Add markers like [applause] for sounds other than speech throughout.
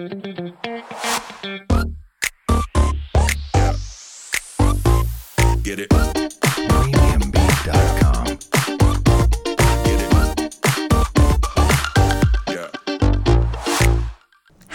Get it.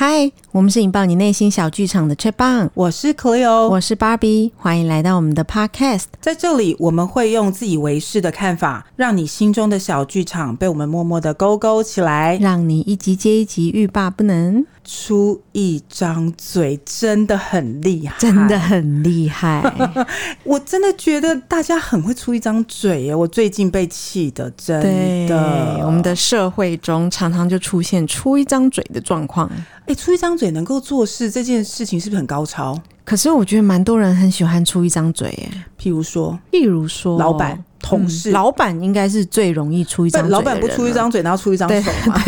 嗨，我们是引爆你内心小剧场的 Chat 棒，我是 Cleo，我是 Barbie，欢迎来到我们的 Podcast。在这里，我们会用自以为是的看法，让你心中的小剧场被我们默默的勾勾起来，让你一集接一集欲罢不能。出一张嘴真的很厉害，真的很厉害。[laughs] 我真的觉得大家很会出一张嘴耶！我最近被气的，真的。我们的社会中常常就出现出一张嘴的状况。哎，出一张嘴能够做事这件事情是不是很高超？可是我觉得蛮多人很喜欢出一张嘴耶。譬如说，譬如说，老板。同事、嗯、老板应该是最容易出一张嘴的人，老板不出一张嘴，然后出一张手嘛？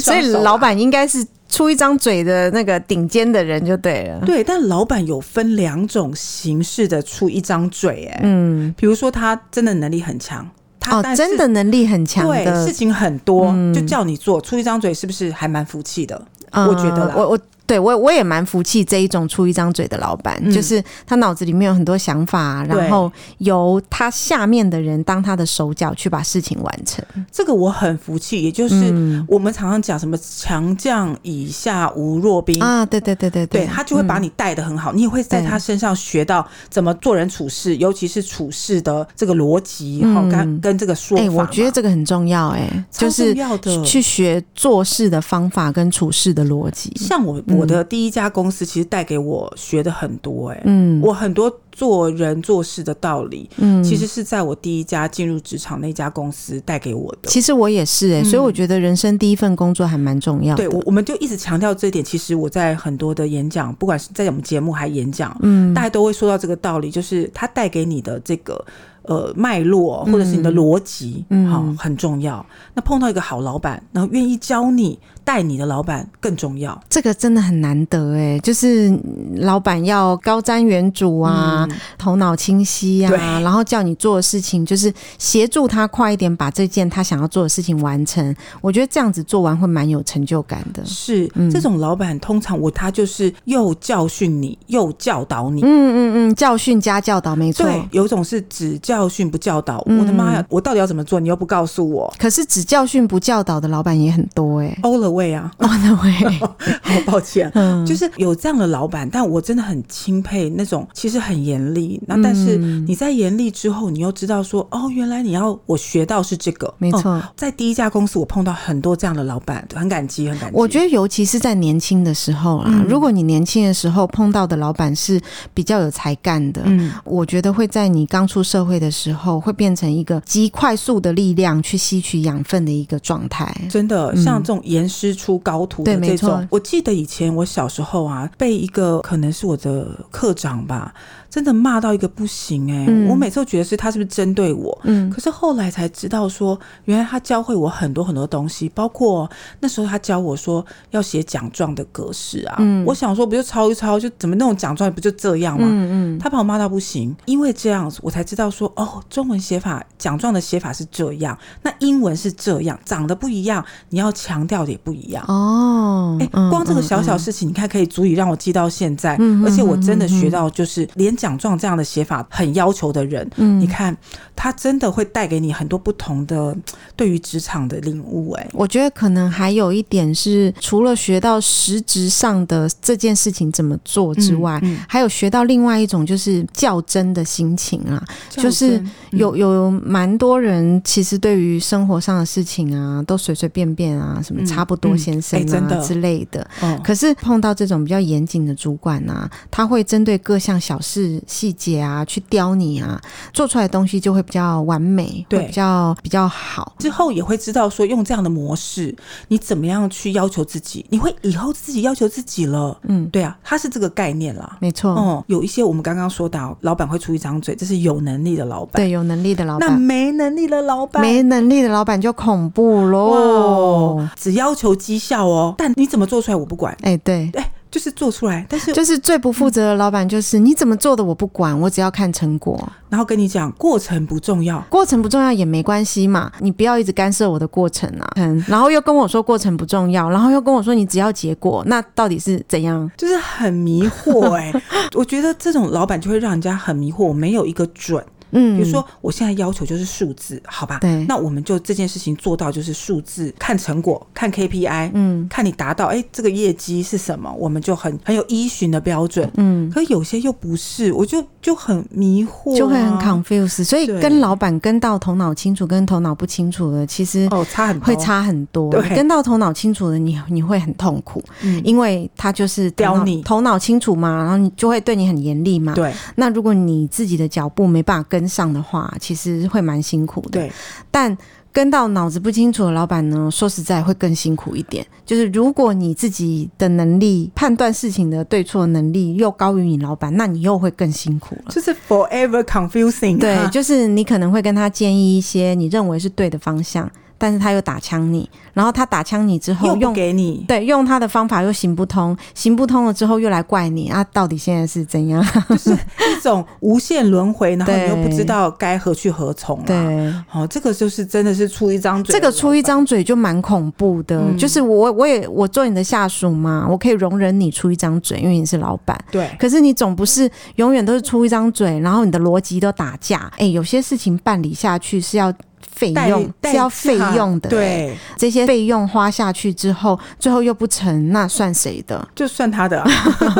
所以老板应该是出一张嘴的那个顶尖的人就对了。对，但老板有分两种形式的出一张嘴，哎，嗯，比如说他真的能力很强，他哦，真的能力很强，对，事情很多，嗯、就叫你做，出一张嘴是不是还蛮服气的？我觉得啦，我我。对我我也蛮服气这一种出一张嘴的老板，嗯、就是他脑子里面有很多想法，然后由他下面的人当他的手脚去把事情完成。这个我很服气，也就是我们常常讲什么强将以下无弱兵啊，对对对对对，他就会把你带的很好，嗯、你也会在他身上学到怎么做人处事，尤其是处事的这个逻辑，哈、嗯，跟跟这个说法。哎，我觉得这个很重要，哎，就是要的去学做事的方法跟处事的逻辑。像我我。我的第一家公司其实带给我学的很多，欸，哎，嗯，我很多做人做事的道理，嗯，其实是在我第一家进入职场那家公司带给我的。其实我也是，欸，哎，所以我觉得人生第一份工作还蛮重要的。对，我我们就一直强调这一点。其实我在很多的演讲，不管是在我们节目还演讲，嗯，大家都会说到这个道理，就是它带给你的这个。呃，脉络或者是你的逻辑，嗯，好，很重要。那碰到一个好老板，然后愿意教你带你的老板更重要。这个真的很难得哎，就是老板要高瞻远瞩啊，嗯、头脑清晰啊，然后叫你做的事情就是协助他快一点把这件他想要做的事情完成。我觉得这样子做完会蛮有成就感的。是，嗯、这种老板通常我他就是又教训你又教导你。嗯嗯嗯，教训加教导没错。对，有种是只教。训不教导，我的妈呀！我到底要怎么做？你又不告诉我。可是只教训不教导的老板也很多哎 the way 啊，all the way。[laughs] 好抱歉，嗯，就是有这样的老板，但我真的很钦佩那种其实很严厉，那但是你在严厉之后，你又知道说，哦，原来你要我学到是这个，没错。在第一家公司，我碰到很多这样的老板，很感激，很感激。我觉得尤其是在年轻的时候啊，如果你年轻的时候碰到的老板是比较有才干的，嗯，我觉得会在你刚出社会的时候会变。变成一个极快速的力量去吸取养分的一个状态，真的像这种严师出高徒的这种。我记得以前我小时候啊，被一个可能是我的课长吧。真的骂到一个不行哎、欸！嗯、我每次都觉得是他是不是针对我？嗯，可是后来才知道说，原来他教会我很多很多东西，包括那时候他教我说要写奖状的格式啊。嗯，我想说不就抄一抄，就怎么那种奖状不就这样吗？嗯嗯，他把我骂到不行，因为这样子我才知道说哦，中文写法奖状的写法是这样，那英文是这样，长得不一样，你要强调的也不一样哦。哎、欸，光这个小小事情，你看可以足以让我记到现在，嗯、而且我真的学到就是连。奖状这样的写法很要求的人，嗯，你看他真的会带给你很多不同的对于职场的领悟。哎，我觉得可能还有一点是，除了学到实质上的这件事情怎么做之外，嗯嗯、还有学到另外一种就是较真的心情啊。就是有有蛮多人其实对于生活上的事情啊，都随随便便啊，什么差不多先生啊、嗯嗯欸、之类的。哦、可是碰到这种比较严谨的主管啊，他会针对各项小事。细节啊，去雕你啊，做出来的东西就会比较完美，对，比较比较好。之后也会知道说，用这样的模式，你怎么样去要求自己，你会以后自己要求自己了。嗯，对啊，它是这个概念啦，没错。哦、嗯，有一些我们刚刚说到，老板会出一张嘴，这是有能力的老板，对，有能力的老板。那没能力的老板，没能力的老板就恐怖喽。只要求绩效哦，但你怎么做出来我不管。哎，对，哎。就是做出来，但是就是最不负责的老板，就是、嗯、你怎么做的我不管，我只要看成果，然后跟你讲过程不重要，过程不重要也没关系嘛，你不要一直干涉我的过程啊，嗯，然后又跟我说过程不重要，然后又跟我说你只要结果，那到底是怎样？就是很迷惑哎、欸，[laughs] 我觉得这种老板就会让人家很迷惑，我没有一个准。嗯，比如说我现在要求就是数字，好吧？对，那我们就这件事情做到就是数字，看成果，看 KPI，嗯，看你达到，哎，这个业绩是什么，我们就很很有依循的标准，嗯。可有些又不是，我就就很迷惑、啊，就会很 confuse。所以跟老板跟到头脑清楚，跟头脑不清楚的，其实哦差很会差很多。对，跟到头脑清楚的，你你会很痛苦，嗯，因为他就是刁你，头脑清楚嘛，然后你就会对你很严厉嘛。对，那如果你自己的脚步没办法跟上的话，其实会蛮辛苦的。对，但跟到脑子不清楚的老板呢，说实在会更辛苦一点。就是如果你自己的能力判断事情的对错能力又高于你老板，那你又会更辛苦了。就是 forever confusing。对，[laughs] 就是你可能会跟他建议一些你认为是对的方向。但是他又打枪你，然后他打枪你之后又给你，对，用他的方法又行不通，行不通了之后又来怪你啊，到底现在是怎样？就是一种无限轮回，然后 [laughs] 你又不知道该何去何从啊。对，好，这个就是真的是出一张嘴，这个出一张嘴就蛮恐怖的。嗯、就是我我也我做你的下属嘛，我可以容忍你出一张嘴，因为你是老板。对，可是你总不是永远都是出一张嘴，然后你的逻辑都打架。哎，有些事情办理下去是要。费用是要费用的，对这些费用花下去之后，最后又不成，那算谁的？就算他的，啊，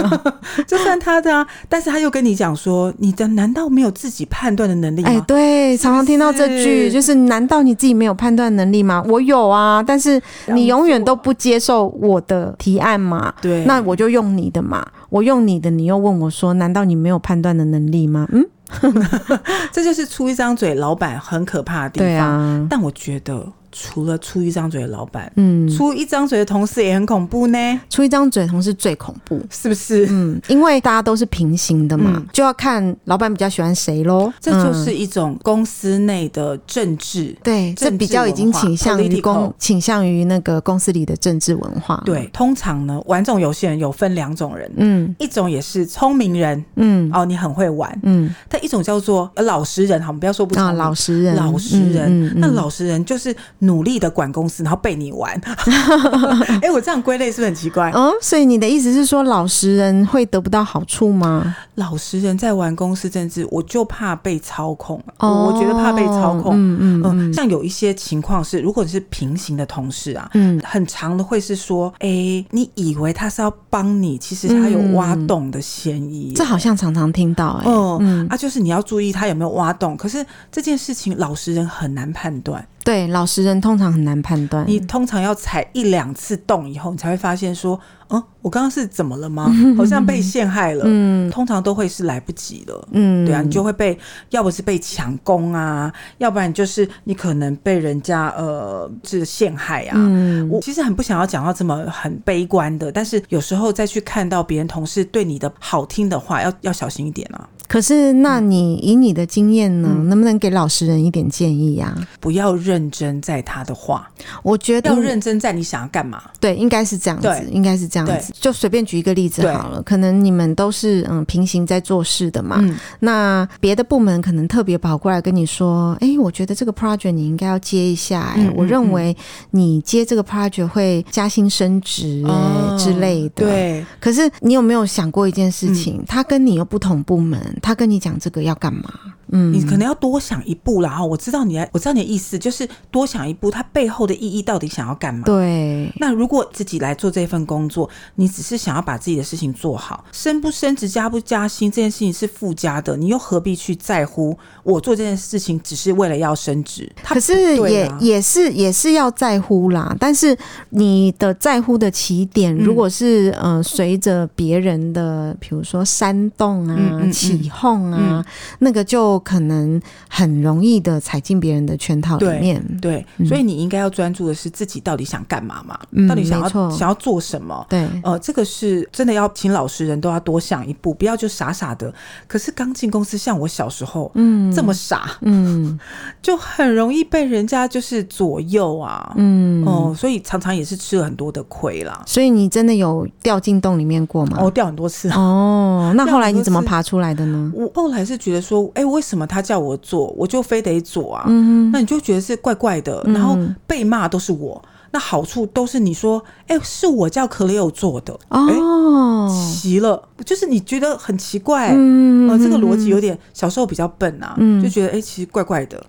[laughs] 就算他的啊！但是他又跟你讲说，你的难道没有自己判断的能力吗？哎，对，常常听到这句，就是难道你自己没有判断能力吗？我有啊，但是你永远都不接受我的提案嘛？对，那我就用你的嘛，我用你的，你又问我说，难道你没有判断的能力吗？嗯。[laughs] 这就是出一张嘴，老板很可怕的地方。对啊，但我觉得。除了出一张嘴的老板，嗯，出一张嘴的同事也很恐怖呢。出一张嘴的同事最恐怖，是不是？嗯，因为大家都是平行的嘛，嗯、就要看老板比较喜欢谁喽。这就是一种公司内的政治，对，这比较已经倾向于公，倾向于那个公司里的政治文化。对，通常呢，玩这种游戏人有分两种人，嗯，一种也是聪明人，嗯，哦，你很会玩，嗯，但一种叫做老实人，好，我们不要说不聪明，老实人，老实人，那老实人就是。努力的管公司，然后被你玩。[laughs] 哎、欸，我这样归类是不是很奇怪？嗯，所以你的意思是说，老实人会得不到好处吗？老实人在玩公司政治，我就怕被操控。哦，我觉得怕被操控。嗯嗯嗯。像有一些情况是，如果你是平行的同事啊，嗯，很长的会是说，哎、欸，你以为他是要帮你，其实他有挖洞的嫌疑。这好像常常听到、欸。哎，嗯，啊，就是你要注意他有没有挖洞。可是这件事情，老实人很难判断。对，老实人通常很难判断。你通常要踩一两次洞以后，你才会发现说，嗯，我刚刚是怎么了吗？[laughs] 好像被陷害了。嗯，通常都会是来不及了。嗯，对啊，你就会被，要不是被强攻啊，要不然就是你可能被人家呃是陷害啊。嗯，我其实很不想要讲到这么很悲观的，但是有时候再去看到别人同事对你的好听的话，要要小心一点啊。可是，那你以你的经验呢，嗯、能不能给老实人一点建议呀、啊？不要认真在他的话，我觉得要认真在你想要干嘛。对，应该是这样子，应该是这样子。就随便举一个例子好了，可能你们都是嗯平行在做事的嘛。嗯、那别的部门可能特别跑过来跟你说：“哎、欸，我觉得这个 project 你应该要接一下、欸。嗯”哎，我认为你接这个 project 会加薪升职哎之类的。对。可是你有没有想过一件事情？嗯、他跟你又不同部门。他跟你讲这个要干嘛？嗯，你可能要多想一步啦。哈，我知道你，我知道你的意思，就是多想一步，它背后的意义到底想要干嘛？对。那如果自己来做这份工作，你只是想要把自己的事情做好，升不升职、加不加薪这件事情是附加的，你又何必去在乎？我做这件事情只是为了要升职，可是也也是也是要在乎啦。但是你的在乎的起点，如果是、嗯、呃随着别人的，比如说煽动啊、嗯嗯嗯、起哄啊，嗯、那个就。可能很容易的踩进别人的圈套里面。对，对，所以你应该要专注的是自己到底想干嘛嘛？嗯、到底想要想要做什么？对，呃，这个是真的要请老实人都要多想一步，不要就傻傻的。可是刚进公司，像我小时候，嗯，这么傻，嗯，[laughs] 就很容易被人家就是左右啊，嗯，哦、呃，所以常常也是吃了很多的亏啦。所以你真的有掉进洞里面过吗？哦，掉很多次。哦，那后来你怎么爬出来的呢？我后来是觉得说，哎、欸，为什么他叫我做，我就非得做啊？嗯，那你就觉得是怪怪的，然后被骂都是我。那好处都是你说，哎、欸，是我叫 Cleo 做的哦，奇、欸、了，就是你觉得很奇怪，嗯，呃、这个逻辑有点小时候比较笨啊，嗯，就觉得哎、欸，其实怪怪的。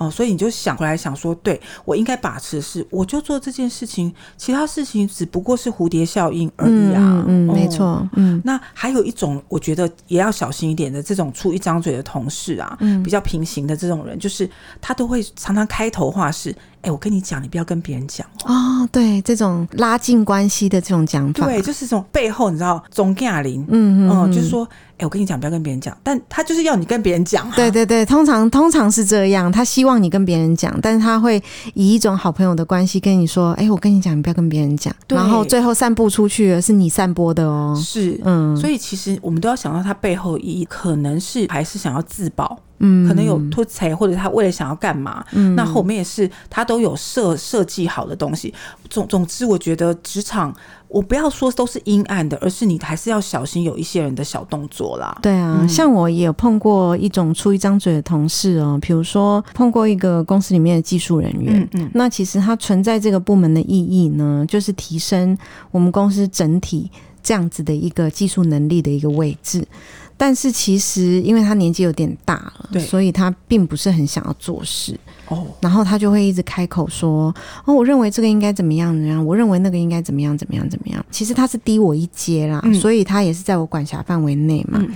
哦，所以你就想回来想说，对，我应该把持的是，我就做这件事情，其他事情只不过是蝴蝶效应而已啊。嗯，没错。嗯，那还有一种，我觉得也要小心一点的，这种出一张嘴的同事啊，嗯，比较平行的这种人，就是他都会常常开头话是，哎，我跟你讲，你不要跟别人讲哦。对，这种拉近关系的这种讲法，对，就是这种背后你知道，总亚林，嗯嗯，嗯，就是说。哎，我跟你讲，不要跟别人讲，但他就是要你跟别人讲啊。对对对，通常通常是这样，他希望你跟别人讲，但是他会以一种好朋友的关系跟你说：“哎，我跟你讲，你不要跟别人讲。”然后最后散布出去的是你散播的哦。是，嗯，所以其实我们都要想到他背后意义，可能是还是想要自保。嗯，可能有突财，或者他为了想要干嘛，嗯，那后面也是他都有设设计好的东西。总总之，我觉得职场，我不要说都是阴暗的，而是你还是要小心有一些人的小动作啦。对啊，嗯，像我也有碰过一种出一张嘴的同事哦，比如说碰过一个公司里面的技术人员，嗯嗯，那其实他存在这个部门的意义呢，就是提升我们公司整体这样子的一个技术能力的一个位置。但是其实，因为他年纪有点大了，所以他并不是很想要做事。哦，然后他就会一直开口说：“哦，我认为这个应该怎么样怎么样，我认为那个应该怎么样怎么样怎么样。”其实他是低我一阶啦，嗯，所以他也是在我管辖范围内嘛。嗯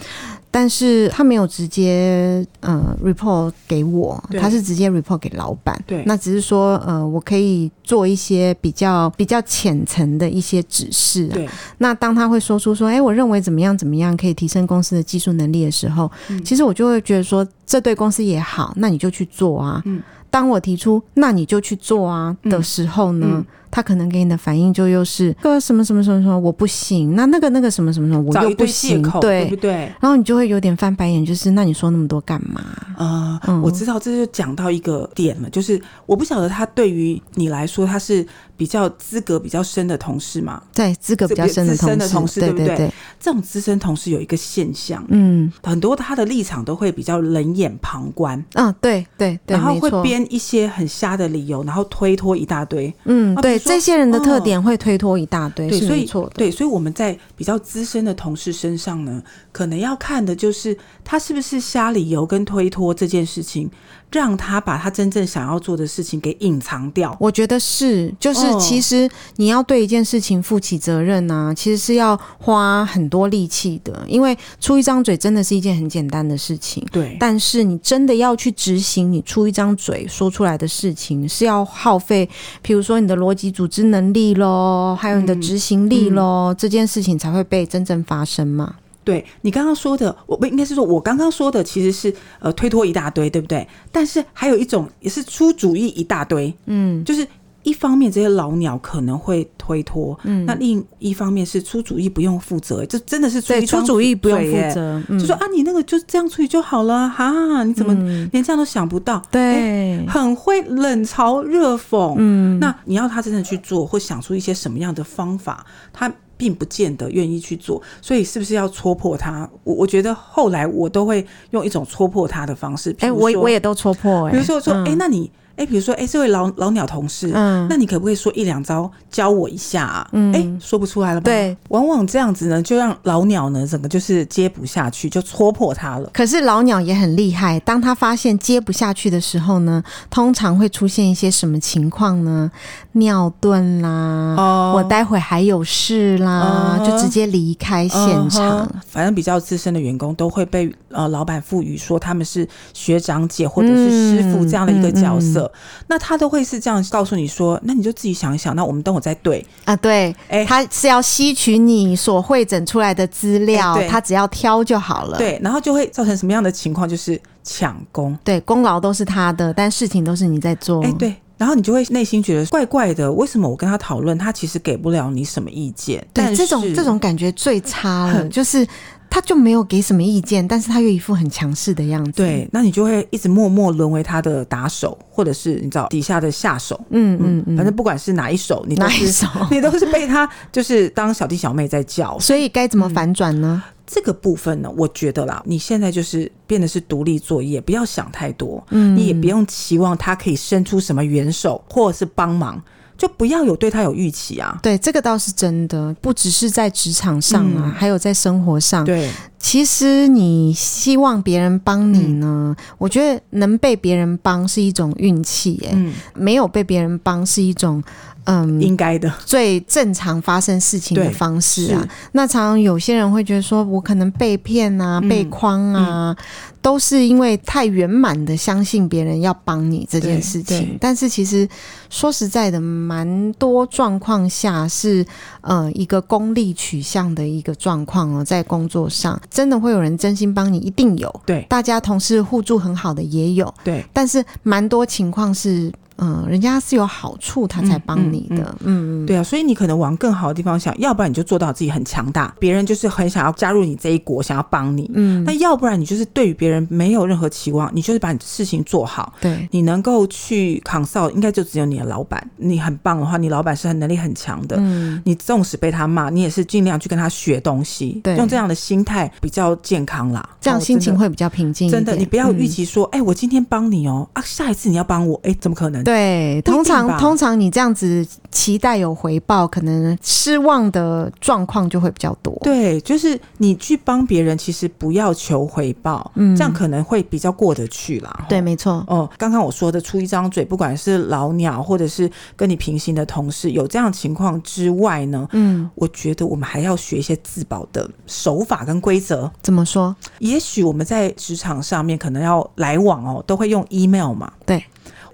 但是他没有直接呃 report 给我，他是直接 report 给老板。对，那只是说呃，我可以做一些比较比较浅层的一些指示啊。对，那当他会说出说，哎，我认为怎么样怎么样可以提升公司的技术能力的时候，嗯，其实我就会觉得说，这对公司也好，那你就去做啊。嗯，当我提出那你就去做啊的时候呢？嗯嗯他可能给你的反应就又是个什么什么什么什么我不行，那那个那个什么什么什么我又不行，对，对不对？然后你就会有点翻白眼，就是那你说那么多干嘛？啊、呃嗯，我知道，这就讲到一个点了，就是我不晓得他对于你来说他是。比较资格比较深的同事嘛，对，资格比较深的同事，的同事对不对，对，对？这种资深同事有一个现象，嗯，很多他的立场都会比较冷眼旁观，嗯，对对对，然后会编一些很瞎的理由，然后推脱一大堆，嗯，对，这些人的特点会推脱一大堆，对，所以错，对，所以我们在比较资深的同事身上呢，可能要看的就是他是不是瞎理由跟推脱这件事情。让他把他真正想要做的事情给隐藏掉，我觉得是，就是其实你要对一件事情负起责任呢、啊，其实是要花很多力气的，因为出一张嘴真的是一件很简单的事情，对。但是你真的要去执行，你出一张嘴说出来的事情是要耗费，比如说你的逻辑组织能力喽，还有你的执行力喽、嗯嗯，这件事情才会被真正发生嘛。对你刚刚说的，我不应该是说，我刚刚说的其实是呃推脱一大堆，对不对？但是还有一种也是出主意一大堆，嗯，就是一方面这些老鸟可能会推脱，嗯，那另一方面是出主意不用负责，这真的是出，出主意不用负责，嗯、就说啊，你那个就这样处理就好了哈，你怎么连这样都想不到？对、欸，很会冷嘲热讽，嗯，那你要他真的去做，或想出一些什么样的方法，他。并不见得愿意去做，所以是不是要戳破他？我我觉得后来我都会用一种戳破他的方式。哎、欸，我我也都戳破、欸。比如说说，哎、欸，那你。哎，比如说，哎，这位老老鸟同事，嗯，那你可不可以说一两招教我一下啊？嗯，哎，说不出来了吧？对，往往这样子呢，就让老鸟呢整个就是接不下去，就戳破他了。可是老鸟也很厉害，当他发现接不下去的时候呢，通常会出现一些什么情况呢？尿遁啦，哦，我待会还有事啦，哦，就直接离开现场。哦，反正比较资深的员工都会被呃老板赋予说他们是学长姐或者是师傅这样的一个角色。那他都会是这样告诉你说，那你就自己想一想，那我们等会再对啊，对，哎，他是要吸取你所会诊出来的资料，他只要挑就好了，对，然后就会造成什么样的情况？就是抢功，对，功劳都是他的，但事情都是你在做，哎，对。然后你就会内心觉得怪怪的，为什么我跟他讨论，他其实给不了你什么意见？对，这种这种感觉最差了，就是他就没有给什么意见，但是他又一副很强势的样子。对，那你就会一直默默沦为他的打手，或者是你知道底下的下手。嗯嗯嗯，反正不管是哪一手，你都是哪一手，[laughs] 你都是被他就是当小弟小妹在叫。所以该怎么反转呢？嗯这个部分呢，我觉得啦，你现在就是变得是独立作业，不要想太多，嗯，你也不用期望他可以伸出什么援手或者是帮忙，就不要有对他有预期啊。对，这个倒是真的，不只是在职场上啊，嗯，还有在生活上。对，其实你希望别人帮你呢，嗯，我觉得能被别人帮是一种运气，欸，嗯，没有被别人帮是一种。嗯，应该的，最正常发生事情的方式啊。那常常有些人会觉得说，我可能被骗啊、嗯、被诓啊、嗯，都是因为太圆满的相信别人要帮你这件事情。但是其实说实在的，蛮多状况下是呃一个功利取向的一个状况哦，在工作上真的会有人真心帮你，一定有。对，大家同事互助很好的也有。对，但是蛮多情况是。嗯，人家是有好处，他才帮你的。嗯嗯，对啊，所以你可能往更好的地方想，要不然你就做到自己很强大，别人就是很想要加入你这一国，想要帮你。嗯，那要不然你就是对于别人没有任何期望，你就是把你的事情做好。对，你能够去 consult，应该就只有你的老板。你很棒的话，你老板是很能力很强的。嗯，你纵使被他骂，你也是尽量去跟他学东西。对，用这样的心态比较健康啦，这样心情会比较平静。真的，你不要预期说，哎、嗯欸，我今天帮你哦，啊，下一次你要帮我，哎、欸，怎么可能？对，通常通常你这样子期待有回报，可能失望的状况就会比较多。对，就是你去帮别人，其实不要求回报，嗯，这样可能会比较过得去啦。对，没错。哦，刚刚我说的出一张嘴，不管是老鸟或者是跟你平行的同事，有这样情况之外呢，嗯，我觉得我们还要学一些自保的手法跟规则。怎么说？也许我们在职场上面可能要来往哦，都会用 email 嘛。对。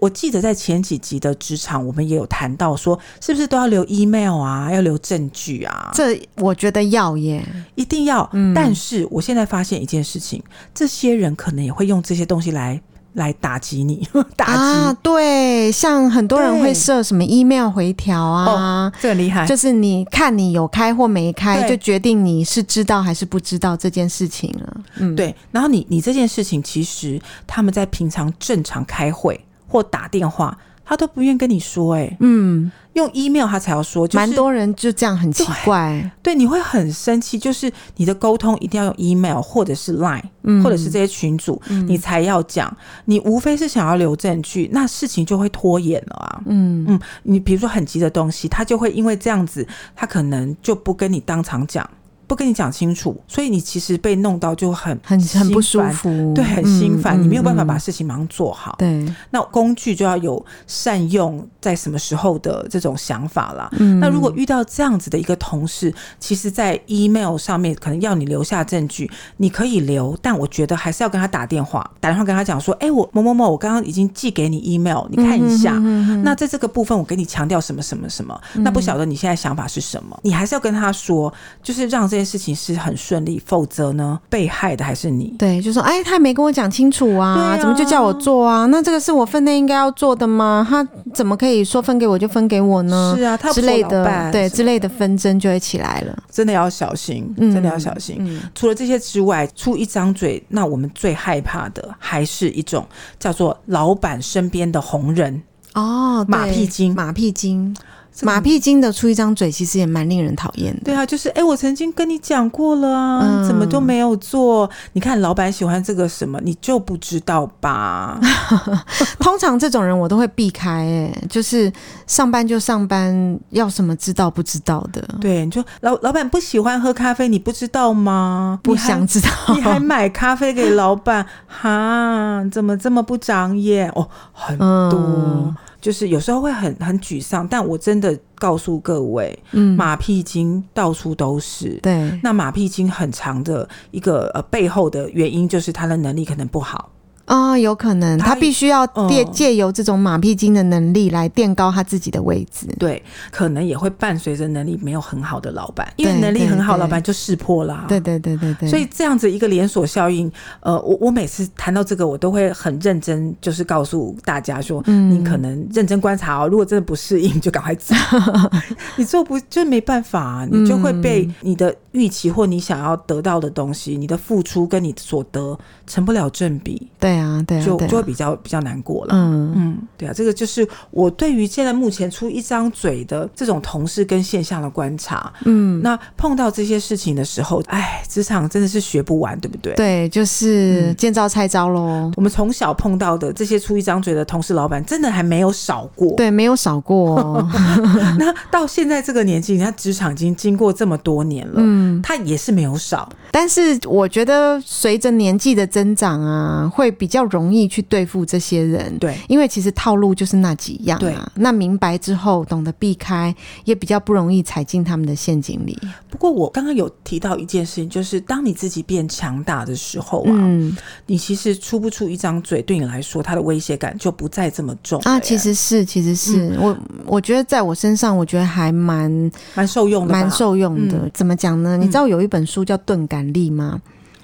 我记得在前几集的职场，我们也有谈到说，是不是都要留 email 啊，要留证据啊？这我觉得要耶，一定要。嗯。但是我现在发现一件事情，这些人可能也会用这些东西来来打击你，[laughs] 打击。啊，对，像很多人会设什么 email 回条啊，哦，这很厉害。就是你看你有开或没开，就决定你是知道还是不知道这件事情了。嗯，对。然后你你这件事情，其实他们在平常正常开会。或打电话，他都不愿跟你说、欸，哎，嗯，用 email 他才要说，蛮、就是、多人就这样很奇怪，对，对，你会很生气，就是你的沟通一定要用 email 或者是 line，、嗯、或者是这些群组、嗯，你才要讲，你无非是想要留证据，那事情就会拖延了啊，嗯。嗯，你比如说很急的东西，他就会因为这样子，他可能就不跟你当场讲。不跟你讲清楚，所以你其实被弄到就很很很不舒服，对，很心烦、嗯，你没有办法把事情马上做好。对，那工具就要有善用在什么时候的这种想法啦。嗯，那如果遇到这样子的一个同事，其实，在 email 上面可能要你留下证据，你可以留，但我觉得还是要跟他打电话，打电话跟他讲说，哎、欸，我某某某，我刚刚已经寄给你 email，你看一下。嗯、那在这个部分，我给你强调什么什么什么、嗯，那不晓得你现在想法是什么？你还是要跟他说，就是让这。这件事情是很顺利，否则呢，被害的还是你。对，就说哎，他没跟我讲清楚啊，啊，怎么就叫我做啊？那这个是我分内应该要做的吗？他怎么可以说分给我就分给我呢？是啊，他之类的，对之类的纷争就会起来了。真的要小心，真的要小心。嗯，除了这些之外，出一张嘴，那我们最害怕的还是一种叫做老板身边的红人哦，马屁精，马屁精。马屁精的出一张嘴，其实也蛮令人讨厌的。对啊，就是哎、欸，我曾经跟你讲过了啊，嗯、怎么都没有做？你看老板喜欢这个什么，你就不知道吧？[laughs] 通常这种人我都会避开、欸，哎，就是上班就上班，要什么知道不知道的？对，你就老老板不喜欢喝咖啡，你不知道吗？不想知道，你还买咖啡给老板？哈，怎么这么不长眼？哦，很多。嗯就是有时候会很很沮丧，但我真的告诉各位，嗯，马屁精到处都是。对，那马屁精很长的一个呃背后的原因，就是他的能力可能不好。啊、哦，有可能他，必须要借借由这种马屁精的能力来垫高他自己的位置。对，可能也会伴随着能力没有很好的老板，因为能力很好，老板就识破啦。对对对对对。所以这样子一个连锁效应，呃，我我每次谈到这个，我都会很认真，就是告诉大家说，嗯，你可能认真观察哦，如果真的不适应，就赶快走。[laughs] 你做不就没办法啊，你就会被你的预期或你想要得到的东西，你的付出跟你所得成不了正比。对。啊，对啊，就就会比较比较难过了。嗯嗯，对啊，这个就是我对于现在目前出一张嘴的这种同事跟现象的观察。嗯，那碰到这些事情的时候，哎，职场真的是学不完，对不对？对，就是见招拆招喽。我们从小碰到的这些出一张嘴的同事、老板，真的还没有少过。对，没有少过哦。[laughs] 那到现在这个年纪，你看职场已经经过这么多年了，嗯，他也是没有少。但是我觉得随着年纪的增长啊，会比较容易去对付这些人，对，因为其实套路就是那几样啊。对，那明白之后懂得避开，也比较不容易踩进他们的陷阱里。不过我刚刚有提到一件事情，就是当你自己变强大的时候啊，嗯，你其实出不出一张嘴，对你来说，它的威胁感就不再这么重啊。其实是，其实是、嗯、我，我觉得在我身上，我觉得还蛮蛮受用的，蛮受用的。嗯、怎么讲呢？你知道有一本书叫《钝感力》吗？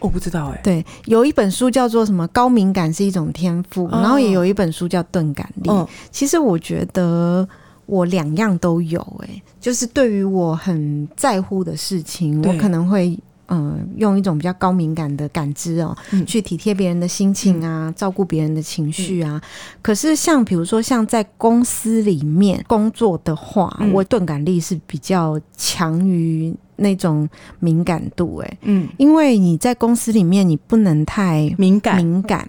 我不知道哎、欸，对，有一本书叫做什么？高敏感是一种天赋，然后也有一本书叫钝感力。哦、其实我觉得我两样都有、欸，哎，就是对于我很在乎的事情，我可能会嗯、呃、用一种比较高敏感的感知哦，嗯、去体贴别人的心情啊，嗯、照顾别人的情绪啊。嗯、可是像比如说像在公司里面工作的话，嗯、我钝感力是比较强于。那种敏感度、欸，哎，嗯，因为你在公司里面，你不能太敏感，敏感，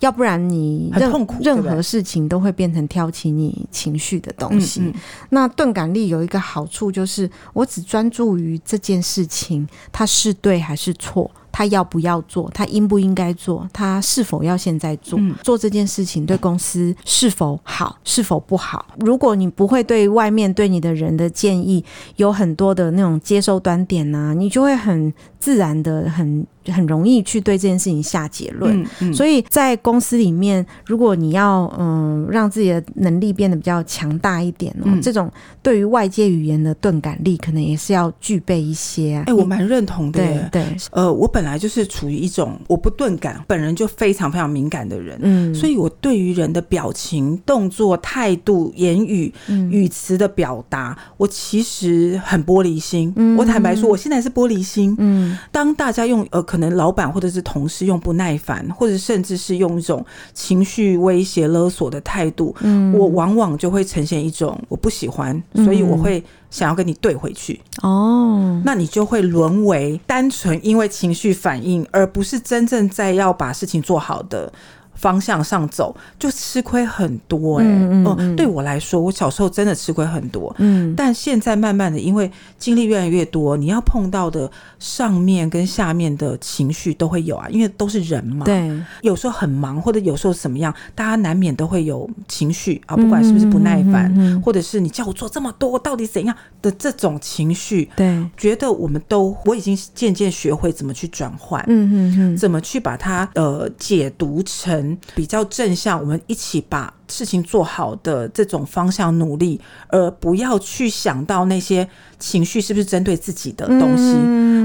要不然你任痛苦任何事情都会变成挑起你情绪的东西。嗯嗯、那钝感力有一个好处，就是我只专注于这件事情，它是对还是错。他要不要做？他应不应该做？他是否要现在做？嗯、做这件事情对公司是否好？是否不好？如果你不会对外面对你的人的建议有很多的那种接收端点呐、啊，你就会很自然的很。很容易去对这件事情下结论，嗯嗯、所以在公司里面，如果你要嗯让自己的能力变得比较强大一点哦，嗯、这种对于外界语言的钝感力，可能也是要具备一些、啊。哎、欸，我蛮认同的。对对，呃，我本来就是处于一种我不钝感，本人就非常非常敏感的人，嗯，所以我对于人的表情、动作、态度、言语、嗯、语词的表达，我其实很玻璃心。嗯、我坦白说，我现在是玻璃心。嗯，当大家用呃。可能老板或者是同事用不耐烦，或者甚至是用一种情绪威胁勒索的态度，嗯，我往往就会呈现一种我不喜欢，所以我会想要跟你对回去。哦，那你就会沦为单纯因为情绪反应，而不是真正在要把事情做好的。方向上走就吃亏很多哎、欸，嗯，嗯，嗯，对我来说，我小时候真的吃亏很多，嗯，但现在慢慢的，因为经历越来越多，你要碰到的上面跟下面的情绪都会有啊，因为都是人嘛，对，有时候很忙或者有时候怎么样，大家难免都会有情绪啊，不管是不是不耐烦，或者是你叫我做这么多，到底怎样的这种情绪，对，觉得我们都我已经渐渐学会怎么去转换，嗯嗯嗯，怎么去把它呃解读成。比较正向，我们一起把事情做好的这种方向努力，而不要去想到那些情绪是不是针对自己的东西。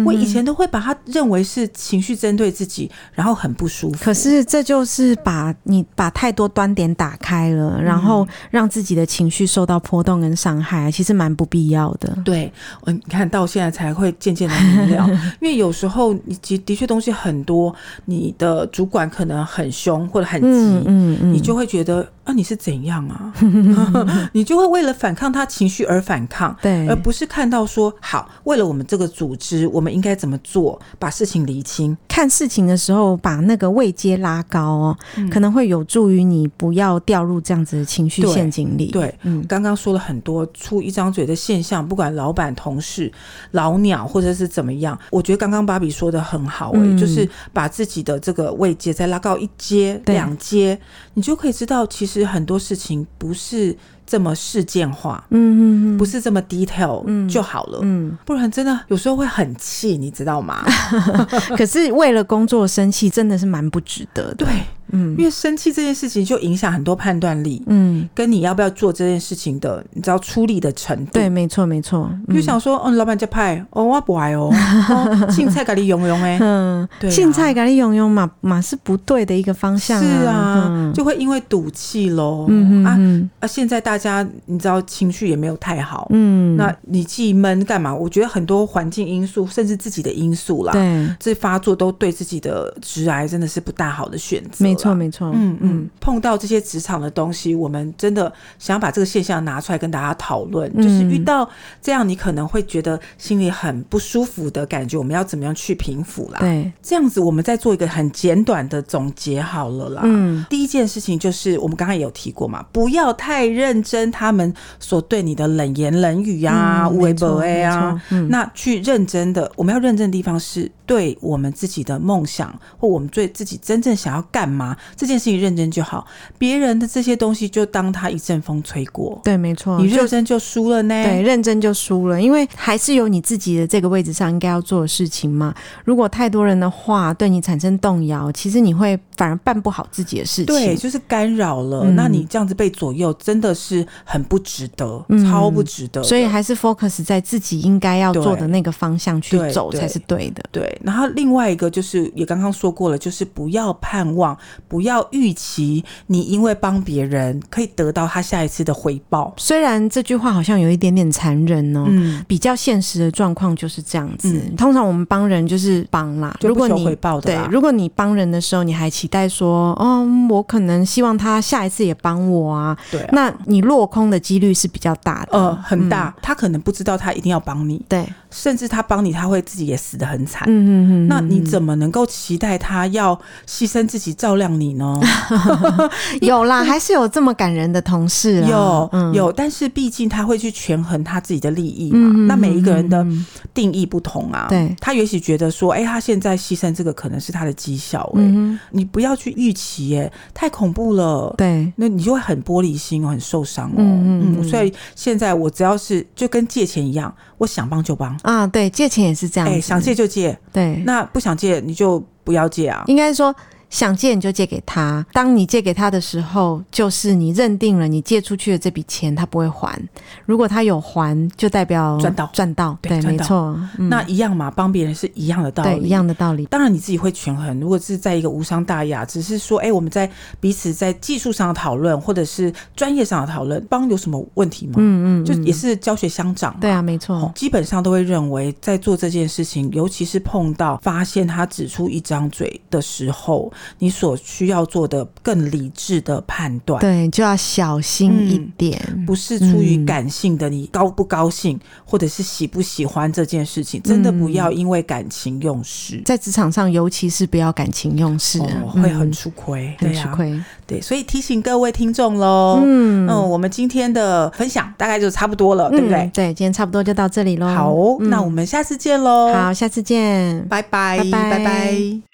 我以前都会把它认为是情绪针对自己，然后很不舒服。可是这就是把你把太多端点打开了，然后让自己的情绪受到波动跟伤害，其实蛮不必要的。对，我你看到现在才会渐渐的明了，[laughs] 因为有时候你的的确东西很多，你的主管可能很凶或者很急，嗯嗯嗯、你就会觉得。那、啊、你是怎样啊？[laughs] 你就会为了反抗他情绪而反抗，对，而不是看到说好，为了我们这个组织，我们应该怎么做，把事情理清。看事情的时候，把那个位阶拉高哦，嗯、可能会有助于你不要掉入这样子的情绪陷阱里。对，嗯，刚刚说了很多出一张嘴的现象，不管老板、同事、老鸟或者是怎么样，我觉得刚刚芭比说的很好、欸，哎、嗯，就是把自己的这个位阶再拉高一阶、两阶，你就可以知道其实。很多事情不是这么事件化，嗯嗯嗯，不是这么 detail 就好了，嗯，不然真的有时候会很气，你知道吗？[laughs] 可是为了工作生气，真的是蛮不值得的。对，嗯，因为生气这件事情就影响很多判断力，嗯，跟你要不要做这件事情的，你知道出力的程度。对，没错，没错。就想说，哦，老板在派，哦，我不爱哦，青菜咖喱用用哎，嗯，对，青菜咖喱用用嘛嘛是不对的一个方向，是啊，就会因为赌气喽，嗯啊啊，现在大家你知道情绪也没有太好，嗯，那你既闷干嘛？我觉得很多环境因素，甚至自己的因素啦，对，这发作都对自己的直癌真的是不大好的选择。没错，没错，嗯嗯，碰到这些职场的东西，我们真的想要把这个现象拿出来跟大家讨论，就是遇到这样你可能会觉得心里很不舒服的感觉，我们要怎么样去平复啦？对，这样子我们再做一个很简短的总结好了啦。嗯，第一件事情就是我们刚刚也有提过嘛，不要太认真他们所对你的冷言冷语呀、啊、微博啊，那去认真的，我们要认真的地方是对我们自己的梦想或我们对自己真正想要干嘛这件事情认真就好，别人的这些东西就当他一阵风吹过。对，没错，你认真就输了呢。对，认真就输了，因为还是有你自己的这个位置上应该要做的事情嘛。如果太多人的话对你产生动摇，其实你会反而办不好自己的事情。对，就是干扰了。嗯、那你这样子被左右，真的是很不值得，嗯、超不值得。所以还是 focus 在自己应该要做的那个方向去走才是对的。对，对，然后另外一个就是也刚刚说过了，就是不要盼望，不要预期你因为帮别人可以得到他下一次的回报。虽然这句话好像有一点点残忍哦，嗯、比较现实的状况就是这样子。嗯、通常我们帮人就是帮啦，如果你回报的对，如果你帮人的时候你还期待说，嗯，我可能希望他下一次也帮我啊，对啊，那你落空的几率是比较大的，呃，很大。嗯、他可能不知道他一定要帮你，对，甚至他帮你，他会自己也死得很惨。嗯嗯嗯，那你怎么能够期待他要牺牲自己照亮你呢？[laughs] 有啦，[laughs] 还是有这么感人的同事，有、嗯、有，但是毕竟他会去权衡他自己的利益嘛。嗯、那每一个人的定义不同啊，对，他也许觉得说，哎、欸，他现在牺牲这个可能是他的绩效、欸，哎、嗯，你不要去预期、欸，哎，太恐怖了，对，那你就会很玻璃心，很受伤哦。嗯嗯，所以现在我只要是就跟借钱一样，我想帮就帮啊，对，借钱也是这样，哎、欸，想借就借，对，那不想借你就不要借啊，应该说。想借你就借给他，当你借给他的时候，就是你认定了你借出去的这笔钱他不会还。如果他有还，就代表赚到赚到。对，没错。那一样嘛，帮别人是一样的道理，对，一样的道理。当然你自己会权衡。如果是在一个无伤大雅，只是说，哎，我们在彼此在技术上的讨论，或者是专业上的讨论，帮有什么问题吗？嗯嗯，就也是教学相长。对啊，没错。基本上都会认为，在做这件事情，尤其是碰到发现他只出一张嘴的时候。你所需要做的更理智的判断，对，就要小心一点，嗯、不是出于感性的，你高不高兴，嗯、或者是喜不喜欢这件事情，真的不要因为感情用事，嗯、在职场上，尤其是不要感情用事，哦、会很吃亏，很吃亏。对，所以提醒各位听众喽，嗯嗯，我们今天的分享大概就差不多了，嗯、对不对？对，今天差不多就到这里喽。好，嗯、那我们下次见喽。好，下次见，拜拜，拜拜。拜拜。